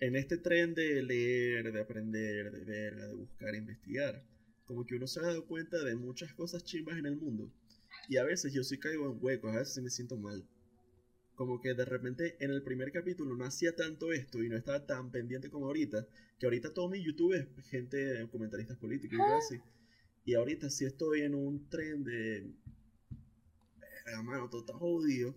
Speaker 1: En este tren de leer, de aprender, de ver, de buscar, investigar, como que uno se ha dado cuenta de muchas cosas chimbas en el mundo. Y a veces yo sí caigo en huecos, a veces me siento mal. Como que de repente en el primer capítulo no hacía tanto esto y no estaba tan pendiente como ahorita, que ahorita todo mi YouTube es gente, comentaristas políticos y así. Y ahorita sí estoy en un tren de... Verga, mano, está jodido.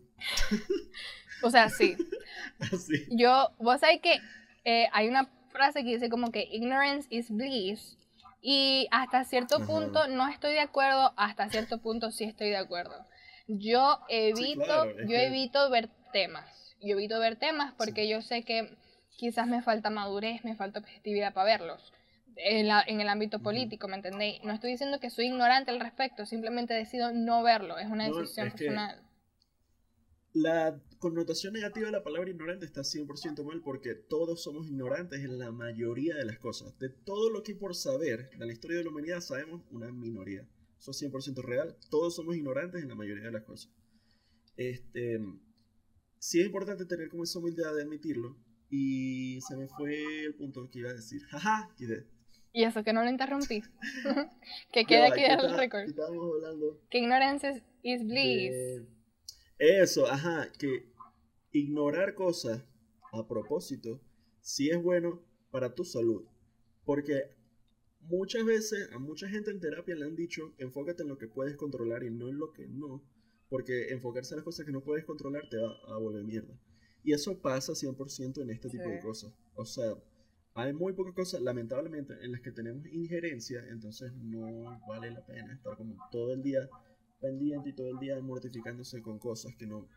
Speaker 2: O sea, sí.
Speaker 1: Así.
Speaker 2: Yo, vos sabés que eh, hay una frase que dice como que ignorance is bliss. Y hasta cierto
Speaker 1: Ajá.
Speaker 2: punto no estoy de acuerdo, hasta cierto punto sí estoy de acuerdo. Yo evito,
Speaker 1: claro,
Speaker 2: yo
Speaker 1: que-
Speaker 2: evito ver temas. Yo evito ver temas porque yo sé que quizás me falta madurez, me falta objetividad para verlos. En, la- en el ámbito político, ¿me entendéis? No estoy diciendo que soy ignorante al respecto, simplemente decido no verlo, es una
Speaker 1: No,
Speaker 2: decisión
Speaker 1: es que-
Speaker 2: personal.
Speaker 1: La connotación negativa de la palabra ignorante está 100% mal porque todos somos ignorantes en la mayoría de las cosas. De todo lo que hay por saber de la historia de la humanidad sabemos una minoría. Eso es 100% real. Todos somos ignorantes en la mayoría de las cosas. Este, sí es importante tener como esa humildad de admitirlo, Y se me fue el punto que iba a decir. Jaja, quité.
Speaker 2: Y eso que no lo interrumpí. que quede aquí el récord. Que ignorance is bliss.
Speaker 1: de- Eso, ajá, que ignorar cosas a propósito sí es bueno para tu salud. Porque muchas veces a mucha gente en terapia le han dicho, enfócate en lo que puedes controlar y no en lo que no. Porque enfocarse en las cosas que no puedes controlar te va a volver mierda. Y eso pasa 100% en este tipo de cosas. O sea, hay muy pocas cosas, lamentablemente, en las que tenemos injerencia, entonces no vale la pena estar como todo el día pendiente y todo el día mortificándose con cosas que no,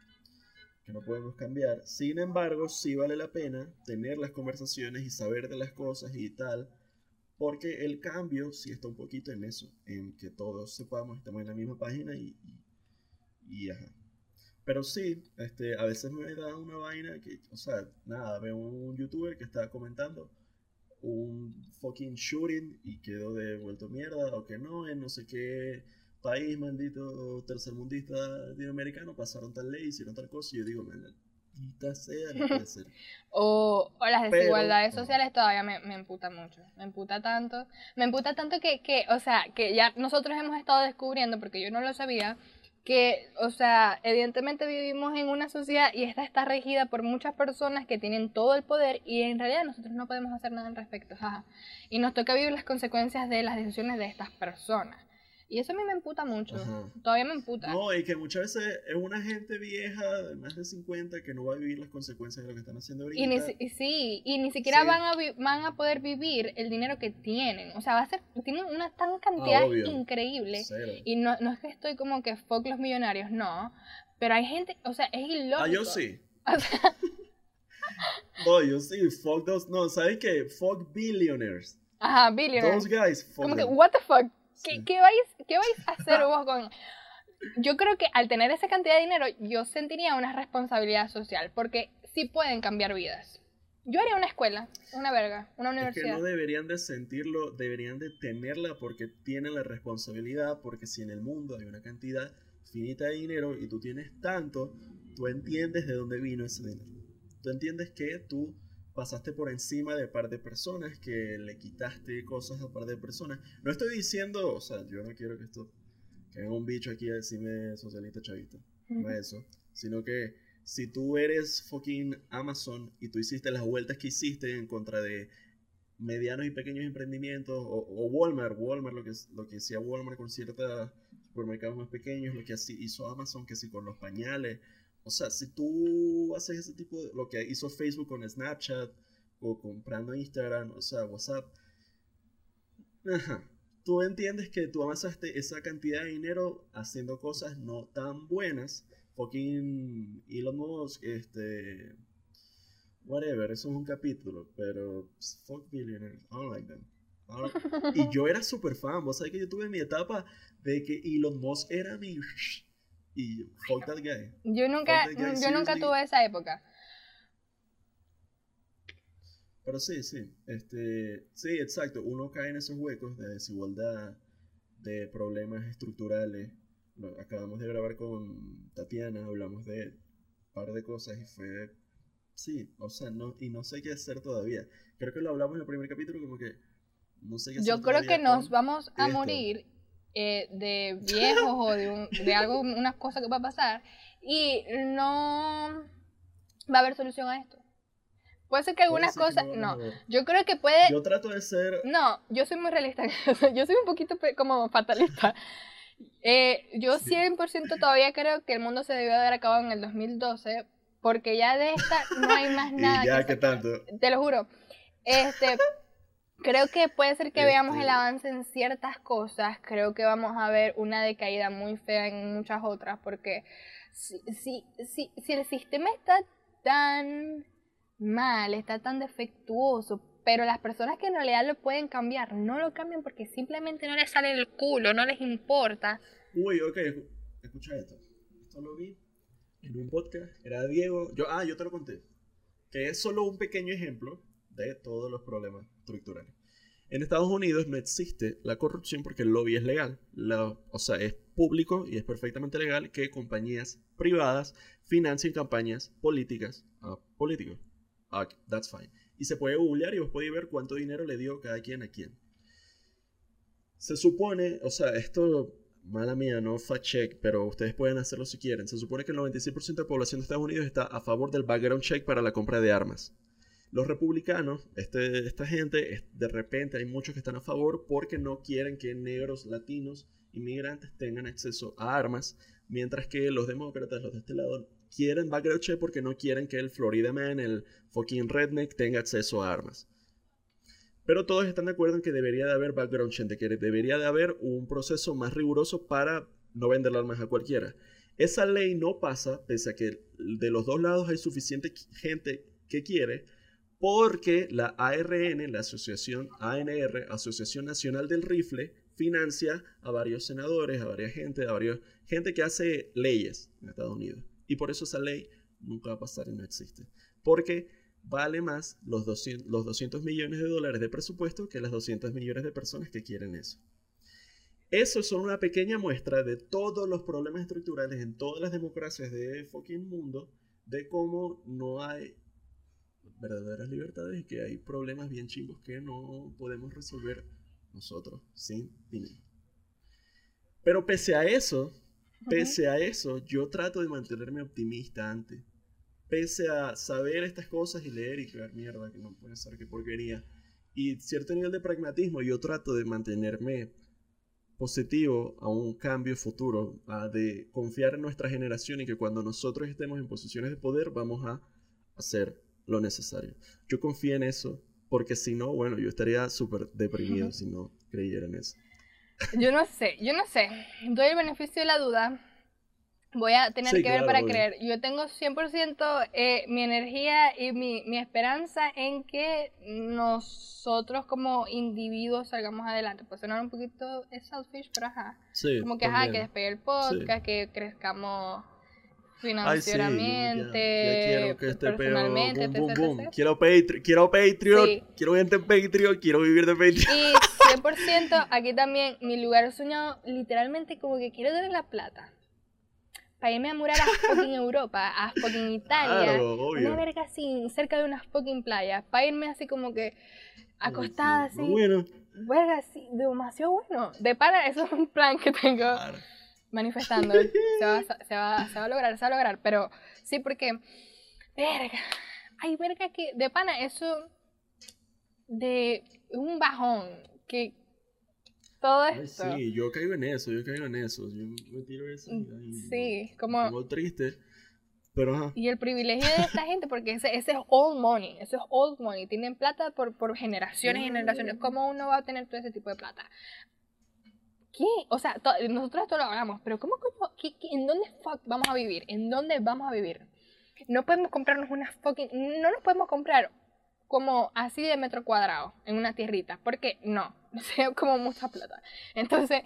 Speaker 1: que no podemos cambiar. Sin embargo, sí vale la pena tener las conversaciones y saber de las cosas y tal, porque el cambio sí está un poquito en eso, en que todos sepamos, estemos en la misma página y, y, y ajá. Pero sí, este, a veces me da una vaina que, o sea, nada, veo un youtuber que está comentando un fucking shooting y quedó de vuelto mierda, o que no, en no sé qué país maldito tercermundista latinoamericano pasaron tal ley, hicieron tal cosa, y yo digo, maldita sea, no puede ser.
Speaker 2: O, o las
Speaker 1: Pero-
Speaker 2: desigualdades sociales todavía me, me emputa mucho. Me emputa tanto. Me emputa tanto que, que, o sea, que ya nosotros hemos estado descubriendo, porque yo no lo sabía, que, o sea, evidentemente vivimos en una sociedad y esta está regida por muchas personas que tienen todo el poder y en realidad nosotros no podemos hacer nada al respecto. jaja. Y nos toca vivir las consecuencias de las decisiones de estas personas. Y eso a mí me emputa mucho.
Speaker 1: Ajá.
Speaker 2: Todavía me emputa.
Speaker 1: No, y que muchas veces es una gente vieja de más de 50 que no va a vivir las consecuencias de lo que están haciendo ahorita.
Speaker 2: Y ni, si- y sí, y ni siquiera
Speaker 1: Sí.
Speaker 2: van, a vi- van a poder vivir el dinero que tienen. O sea, va a ser, tienen una tan cantidad
Speaker 1: Ah, obvio.
Speaker 2: increíble.
Speaker 1: Cero.
Speaker 2: Y no, no es que estoy como que fuck los millonarios, no. Pero hay gente, o sea, es ilógico.
Speaker 1: Ah, yo sí.
Speaker 2: O sea,
Speaker 1: No, yo sí. Fuck those. No, ¿sabes qué? Fuck billionaires.
Speaker 2: ajá, billionaires.
Speaker 1: Those guys. Fuck
Speaker 2: Como que, what the fuck? ¿Qué,
Speaker 1: Sí.
Speaker 2: qué vais, ¿Qué vais a hacer vos con...? Yo creo que al tener esa cantidad de dinero, yo sentiría una responsabilidad social, porque sí pueden cambiar vidas. Yo haría una escuela, una verga, una
Speaker 1: Es que
Speaker 2: universidad.
Speaker 1: no deberían de sentirlo, deberían de tenerla porque tienen la responsabilidad, porque si en el mundo hay una cantidad finita de dinero y tú tienes tanto, tú entiendes de dónde vino ese dinero. Tú entiendes que tú pasaste por encima de par de personas, que le quitaste cosas a par de personas. No estoy diciendo, o sea, yo no quiero que esto, que venga un bicho aquí a decirme socialista chavista, no es eso, sino que si tú eres fucking Amazon y tú hiciste las vueltas que hiciste en contra de medianos y pequeños emprendimientos, o, o Walmart, Walmart, lo que, lo que hacía Walmart con ciertos supermercados más pequeños, lo que así hizo Amazon, que sí con los pañales. O sea, si tú haces ese tipo de, lo que hizo Facebook con Snapchat, o comprando Instagram, o sea, WhatsApp, ajá, tú entiendes que tú amasaste esa cantidad de dinero haciendo cosas no tan buenas. Fucking Elon Musk, este. Whatever, eso es un capítulo, pero. Fuck billionaires, I don't like them. Y yo era súper fan, vos sabés que yo tuve mi etapa de que Elon Musk era mi. Y fuck that guy.
Speaker 2: Yo nunca,
Speaker 1: guy,
Speaker 2: yo nunca tuve esa época.
Speaker 1: Pero sí, sí, este, sí, exacto, uno cae en esos huecos de desigualdad, de problemas estructurales. Acabamos de grabar con Tatiana, hablamos de un par de cosas y fue, sí, o sea, no, y no sé qué hacer todavía. Creo que lo hablamos en el primer capítulo, como que no sé qué hacer
Speaker 2: Yo creo que nos
Speaker 1: con-
Speaker 2: vamos a
Speaker 1: esto.
Speaker 2: morir eh, de viejos o de, un- de algo, una cosa que va a pasar y no va a haber solución a esto. Puede ser que algunas
Speaker 1: ser que
Speaker 2: cosas,
Speaker 1: vamos
Speaker 2: no,
Speaker 1: a ver.
Speaker 2: yo creo que puede,
Speaker 1: Yo trato de ser,
Speaker 2: no, yo soy muy realista, yo soy un poquito como fatalista. Eh, yo
Speaker 1: Sí.
Speaker 2: 100% todavía creo que el mundo se debió haber acabado en el 2012 porque ya de esta no hay más
Speaker 1: y
Speaker 2: nada
Speaker 1: ya
Speaker 2: que
Speaker 1: que
Speaker 2: sacar.
Speaker 1: tanto.
Speaker 2: Te lo juro. Este, creo que puede ser que veamos el
Speaker 1: Este-
Speaker 2: avance en ciertas cosas. Creo que vamos a ver una decaída muy fea en muchas otras. Porque si, si, si, si el sistema está tan mal, está tan defectuoso, pero las personas que en realidad lo pueden cambiar, no lo cambian porque simplemente no les sale el culo, no les importa.
Speaker 1: Uy, ok, escu- escucha esto. Esto lo vi en un podcast. Era Diego. Yo, ah, yo te lo conté. Que es solo un pequeño ejemplo de todos los problemas estructurales. En Estados Unidos no existe la corrupción porque el lobby es legal. O sea, es público y es perfectamente legal que compañías privadas financien campañas políticas a políticos. Ah, that's fine. Y se puede googlear y vos podéis ver cuánto dinero le dio cada quien a quién. Se supone, o sea, esto, mala mía, no fact check, pero ustedes pueden hacerlo si quieren. Se supone que el 96% de la población de Estados Unidos está a favor del background check para la compra de armas. Los republicanos, este, esta gente, de repente hay muchos que están a favor porque no quieren que negros, latinos, inmigrantes tengan acceso a armas, mientras que los demócratas, los de este lado, quieren background porque no quieren que el Florida Man, el fucking redneck, tenga acceso a armas. Pero todos están de acuerdo en que debería de haber background check, que debería de haber un proceso más riguroso para no vender armas a cualquiera. Esa ley no pasa, pese a que de los dos lados hay suficiente gente que quiere, porque la ARN, la asociación ANR, Asociación Nacional del Rifle, financia a varios senadores, a varias gente, a varios gente que hace leyes en Estados Unidos. Y por eso esa ley nunca va a pasar y no existe. Porque vale más los 200, los 200 millones de dólares de presupuesto que las 200 millones de personas que quieren eso. Eso es solo una pequeña muestra de todos los problemas estructurales en todas las democracias de fucking mundo, de cómo no hay verdaderas libertades y que hay problemas bien chingos que no podemos resolver nosotros sin dinero. Pero pese a eso, pese a eso, yo trato de mantenerme optimista antes pese a saber estas cosas y leer y crear mierda, que no puede ser que porquería, y cierto nivel de pragmatismo, yo trato de mantenerme positivo a un cambio futuro, a de confiar en nuestra generación y que cuando nosotros estemos en posiciones de poder vamos a hacer lo necesario. Yo confío en eso, porque si no, bueno, yo estaría súper deprimido si no creyera en eso.
Speaker 2: Yo no sé, yo no sé. Doy el beneficio de la duda, voy a tener que ver para creer. Yo tengo 100% eh, mi energía y mi, mi, esperanza en que nosotros como individuos salgamos adelante. Puede sonar un poquito selfish, pero ajá. como que, ajá, que despegue el podcast, que crezcamos financieramente, personalmente,
Speaker 1: Quiero, Patreon, quiero Patreon, quiero gente en Patreon, quiero vivir de Patreon.
Speaker 2: Y 100% aquí también, mi lugar soñado, literalmente como que quiero tener la plata para irme a murar a fucking Europa, a fucking Italia, una verga así, cerca de unas fucking playas, para irme así como que acostada así.
Speaker 1: Bueno.
Speaker 2: Verga así, demasiado bueno. De para, eso es un plan que tengo manifestando. se, va, se, va, se va a lograr, se va a lograr, pero sí, porque, verga, hay verga que, de pana, eso de un bajón que todo esto.
Speaker 1: sí, yo caigo en eso, yo caigo en eso. Yo me tiro eso.
Speaker 2: Mm, sí, como.
Speaker 1: Como triste. Pero ajá.
Speaker 2: Y el privilegio de esta gente, porque ese, ese, es old money, eso es old money. Tienen plata por, por generaciones y generaciones. ¿Cómo uno va a tener todo ese tipo de plata? ¿Qué? O sea, nosotros esto lo hablamos, pero ¿cómo coño? ¿En dónde fuck vamos a vivir? ¿En dónde vamos a vivir? No podemos comprarnos una fucking. No nos podemos comprar como así de metro cuadrado en una tierrita, porque no, sea como mucha plata. Entonces,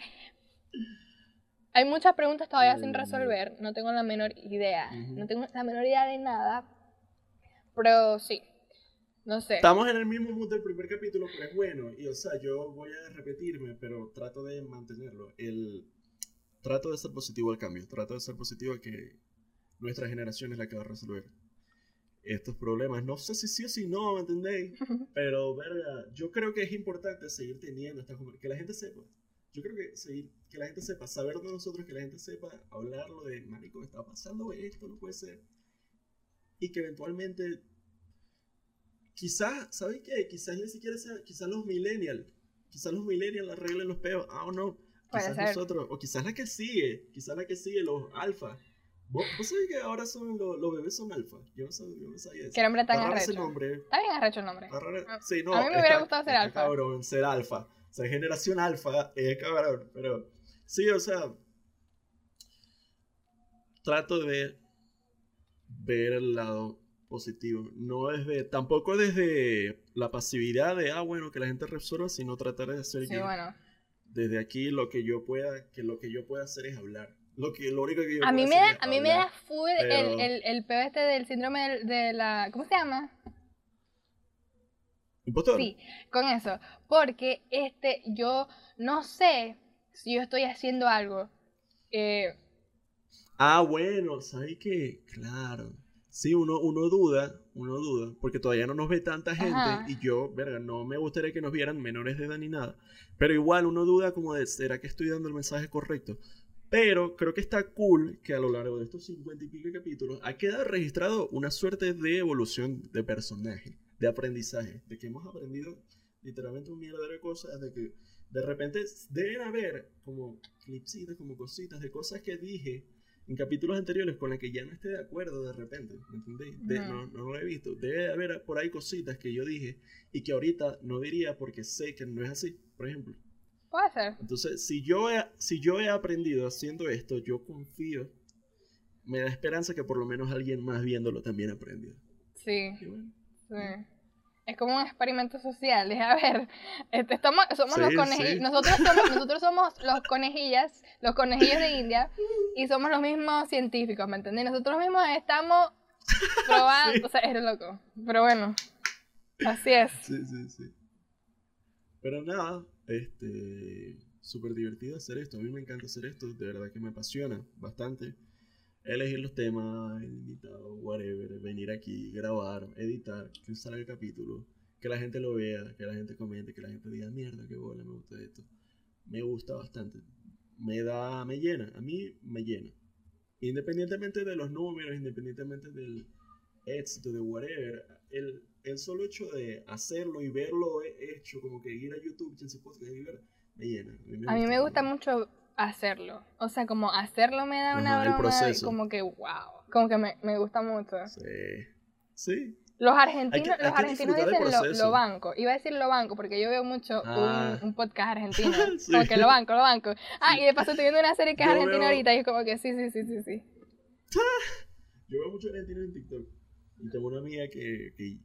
Speaker 2: hay muchas preguntas todavía sin resolver, no tengo la menor idea, no tengo la menor idea de nada, pero sí, no sé.
Speaker 1: Estamos en el mismo mood del primer capítulo, pero es bueno, y o sea, yo voy a repetirme, pero trato de mantenerlo. El, trato de ser positivo al cambio, trato de ser positivo a que nuestra generación es la que va a resolver estos problemas. No sé si sí o si no, ¿me entendéis? Pero, verga, yo creo que es importante seguir teniendo esta que la gente sepa. Yo creo que seguir, que la gente sepa, saber de nosotros, que la gente sepa hablarlo de, marico, está pasando esto, no puede ser. Y que eventualmente, quizás, ¿sabes qué? Quizás ni siquiera sea, quizás los millennials, quizás los millennials arreglen los peos, ah o no. Quizás nosotros, o quizás la que sigue, quizás la que sigue, los alfa ¿Vos, sabés que ahora son los, bebés son alfa? Yo no sabía, yo no sabía eso.
Speaker 2: ¿Qué nombre tan arrecho? Nombre. Está bien arrecho el nombre.
Speaker 1: Ah, sí, no,
Speaker 2: a mí me hubiera gustado ser alfa.
Speaker 1: cabrón, ser alfa. O sea, generación alfa es cabrón. Pero sí, o sea, trato de ver el lado positivo. No desde, tampoco desde la pasividad de, ah, bueno, que la gente resuelva, sino tratar de hacer
Speaker 2: sí, bueno.
Speaker 1: desde aquí lo que yo pueda, que lo que yo pueda hacer es hablar. Lo, que, lo único que yo
Speaker 2: a mí me da A mí me da full el, el, el peo este del síndrome de, la... ¿Cómo se llama?
Speaker 1: ¿Impostor?
Speaker 2: Sí, con eso. Porque este, yo no sé si yo estoy haciendo algo. Eh,
Speaker 1: ah, bueno, ¿sabes qué? Claro. Sí, uno, uno duda, uno duda, porque todavía no nos ve tanta gente
Speaker 2: Ajá.
Speaker 1: y yo, verga, no me gustaría que nos vieran menores de edad ni nada. Pero igual uno duda como de, ¿será que estoy dando el mensaje correcto? Pero creo que está cool que a lo largo de estos cincuenta y pico capítulos ha quedado registrado una suerte de evolución de personaje, de aprendizaje, de que hemos aprendido literalmente un mierda de cosas, de que de repente deben haber como clipsitas, como cositas de cosas que dije en capítulos anteriores con las que ya no esté de acuerdo de repente, ¿me entendéis? No, no lo he visto. Debe de haber por ahí cositas que yo dije y que ahorita no diría porque sé que no es así, por ejemplo.
Speaker 2: Puede ser.
Speaker 1: Entonces, si yo he, si yo he aprendido haciendo esto, yo confío, me da esperanza que por lo menos alguien más viéndolo también aprendió.
Speaker 2: Sí,
Speaker 1: Y bueno,
Speaker 2: sí. Es como un experimento social. Es, a ver, este, estamos, somos los
Speaker 1: sí.
Speaker 2: Nosotros, somos, nosotros somos los conejillas, los conejillos de India, y somos los mismos científicos, ¿me entendés? Nosotros mismos estamos probando.
Speaker 1: Sí.
Speaker 2: O sea, eres loco. Pero bueno, así es.
Speaker 1: Sí, sí, sí. Pero nada, este, súper divertido hacer esto. A mí me encanta hacer esto, de verdad que me apasiona bastante. Elegir los temas, el invitado, whatever, venir aquí, grabar, editar, que salga el capítulo, que la gente lo vea, que la gente comente, que la gente diga, mierda, qué bola, me gusta esto. Me gusta bastante. Me da, me llena, a mí me llena. Independientemente de los números, independientemente del éxito, de whatever, el, el solo hecho de hacerlo y verlo he- hecho, como que ir a YouTube, Chelsea Podcast y ver, me llena.
Speaker 2: A mí me gusta mucho hacerlo. O sea, como hacerlo me da una
Speaker 1: Ajá, el
Speaker 2: broma y
Speaker 1: proceso.
Speaker 2: como que wow. Como que me, me gusta mucho.
Speaker 1: Sí. Sí.
Speaker 2: Los argentinos,
Speaker 1: que-
Speaker 2: los argentinos dicen lo, lo banco. Iba a decir lo banco porque yo veo mucho
Speaker 1: Ah.
Speaker 2: un, un podcast argentino.
Speaker 1: Sí.
Speaker 2: Como que lo banco, lo banco. Ah, y de paso estoy viendo una serie que es
Speaker 1: Yo
Speaker 2: argentina
Speaker 1: veo-
Speaker 2: ahorita y es como que sí, sí, sí, sí, sí.
Speaker 1: Yo veo muchos argentinos en TikTok. Y tengo una amiga que, que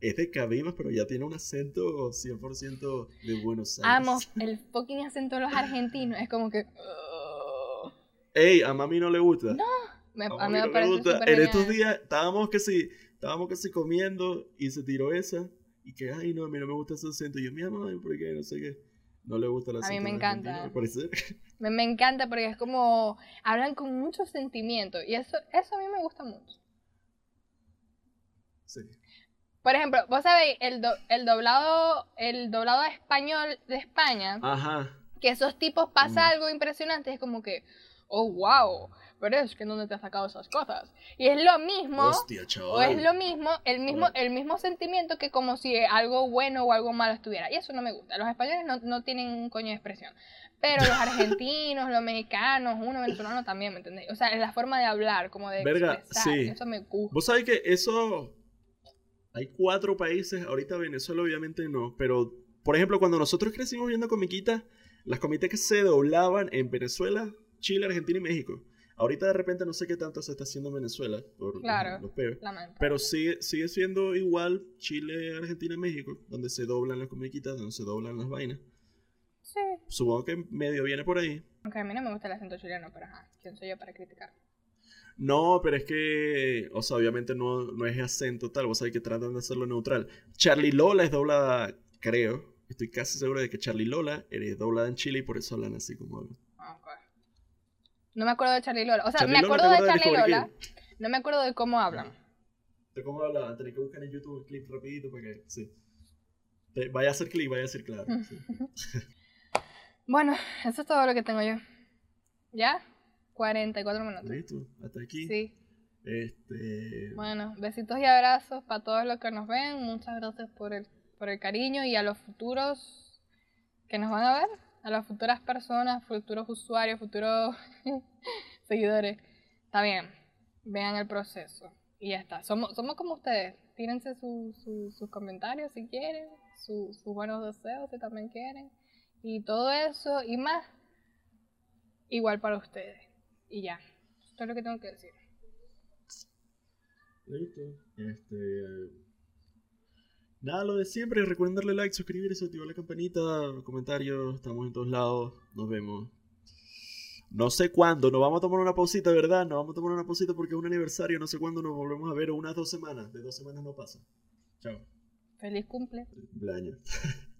Speaker 1: es de Cabimas, pero ya tiene un acento 100% de Buenos Aires.
Speaker 2: Amo el fucking acento de los argentinos. Es como que... uh,
Speaker 1: Ey, a mami no le gusta.
Speaker 2: Me,
Speaker 1: a
Speaker 2: mí me parece
Speaker 1: gusta. En estos días estábamos que sí, estábamos que sí comiendo y se tiró esa. Y que, ay, no, a mí no me gusta ese acento. Y yo, mi mamá, ¿por qué? No sé qué. No le gusta el
Speaker 2: A mí me encanta. Me, me encanta porque es como... Hablan con mucho sentimiento. Y eso, eso a mí me gusta mucho.
Speaker 1: Sí.
Speaker 2: Por ejemplo, vos sabéis, el, do- el doblado el doblado español de España,
Speaker 1: Ajá.
Speaker 2: que esos tipos pasa
Speaker 1: Mm.
Speaker 2: algo impresionante, es como que, oh, wow, pero es que ¿dónde te has sacado esas cosas? Y es lo mismo,
Speaker 1: Hostia, chaval.
Speaker 2: o es lo mismo, el mismo, el mismo sentimiento que como si algo bueno o algo malo estuviera. Y eso no me gusta. Los españoles no, no tienen un coño de expresión. Pero los argentinos, los mexicanos, uno venezolano también, ¿me entendéis? O sea, es la forma de hablar, como de
Speaker 1: Verga,
Speaker 2: expresar,
Speaker 1: sí.
Speaker 2: eso me gusta.
Speaker 1: Vos sabés que eso. Hay cuatro países, ahorita Venezuela obviamente no, pero por ejemplo, cuando nosotros crecimos viendo comiquitas, las comiquitas que se doblaban en Venezuela, Chile, Argentina y México. Ahorita de repente no sé qué tanto se está haciendo en Venezuela por
Speaker 2: Claro.
Speaker 1: los. Pero sigue, sigue siendo igual Chile, Argentina México, donde se doblan las comiquitas, donde se doblan las vainas.
Speaker 2: Sí.
Speaker 1: Supongo que medio viene por ahí.
Speaker 2: Aunque a mí no me gusta el acento chileno, pero ajá, ¿quién soy yo para criticar?
Speaker 1: No, pero es que, o sea, obviamente no, no es acento tal, vos sabés que tratan de hacerlo neutral. Charlie Lola es doblada, creo, estoy casi seguro de que Charlie Lola es doblada en Chile y por eso hablan así como hablan.
Speaker 2: No me acuerdo de Charlie Lola. O sea,
Speaker 1: Charlie
Speaker 2: me acuerdo
Speaker 1: ¿te
Speaker 2: de Charlie Lola. No me acuerdo de cómo hablan.
Speaker 1: ¿De cómo hablan? Tenés que buscar en YouTube un clip rapidito para que, sí. Vaya a hacer clic, vaya a ser claro. sí.
Speaker 2: Bueno, eso es todo lo que tengo yo. ¿Ya? 44 minutos.
Speaker 1: Listo, hasta aquí.
Speaker 2: Sí.
Speaker 1: Este,
Speaker 2: Bueno, besitos y abrazos para todos los que nos ven. Muchas gracias por el, por el cariño y a los futuros que nos van a ver. A las futuras personas, futuros usuarios, futuros seguidores. Está bien. Vean el proceso. Y ya está. Somos, somos como ustedes. Tírense su- su- sus comentarios si quieren. su- sus buenos deseos si también quieren. Y todo eso y más. Igual para ustedes. Y ya. Esto es lo que tengo que decir.
Speaker 1: Listo. Este. Nada, lo de siempre. Recuerden darle like, suscribirse, activar la campanita, comentarios. Estamos en todos lados. Nos vemos. No sé cuándo. Nos vamos a tomar una pausita, ¿verdad? Nos vamos a tomar una pausita porque es un aniversario. No sé cuándo nos volvemos a ver. Unas dos semanas. De dos semanas no pasa. Chao.
Speaker 2: Feliz cumple.
Speaker 1: Cumpleaños.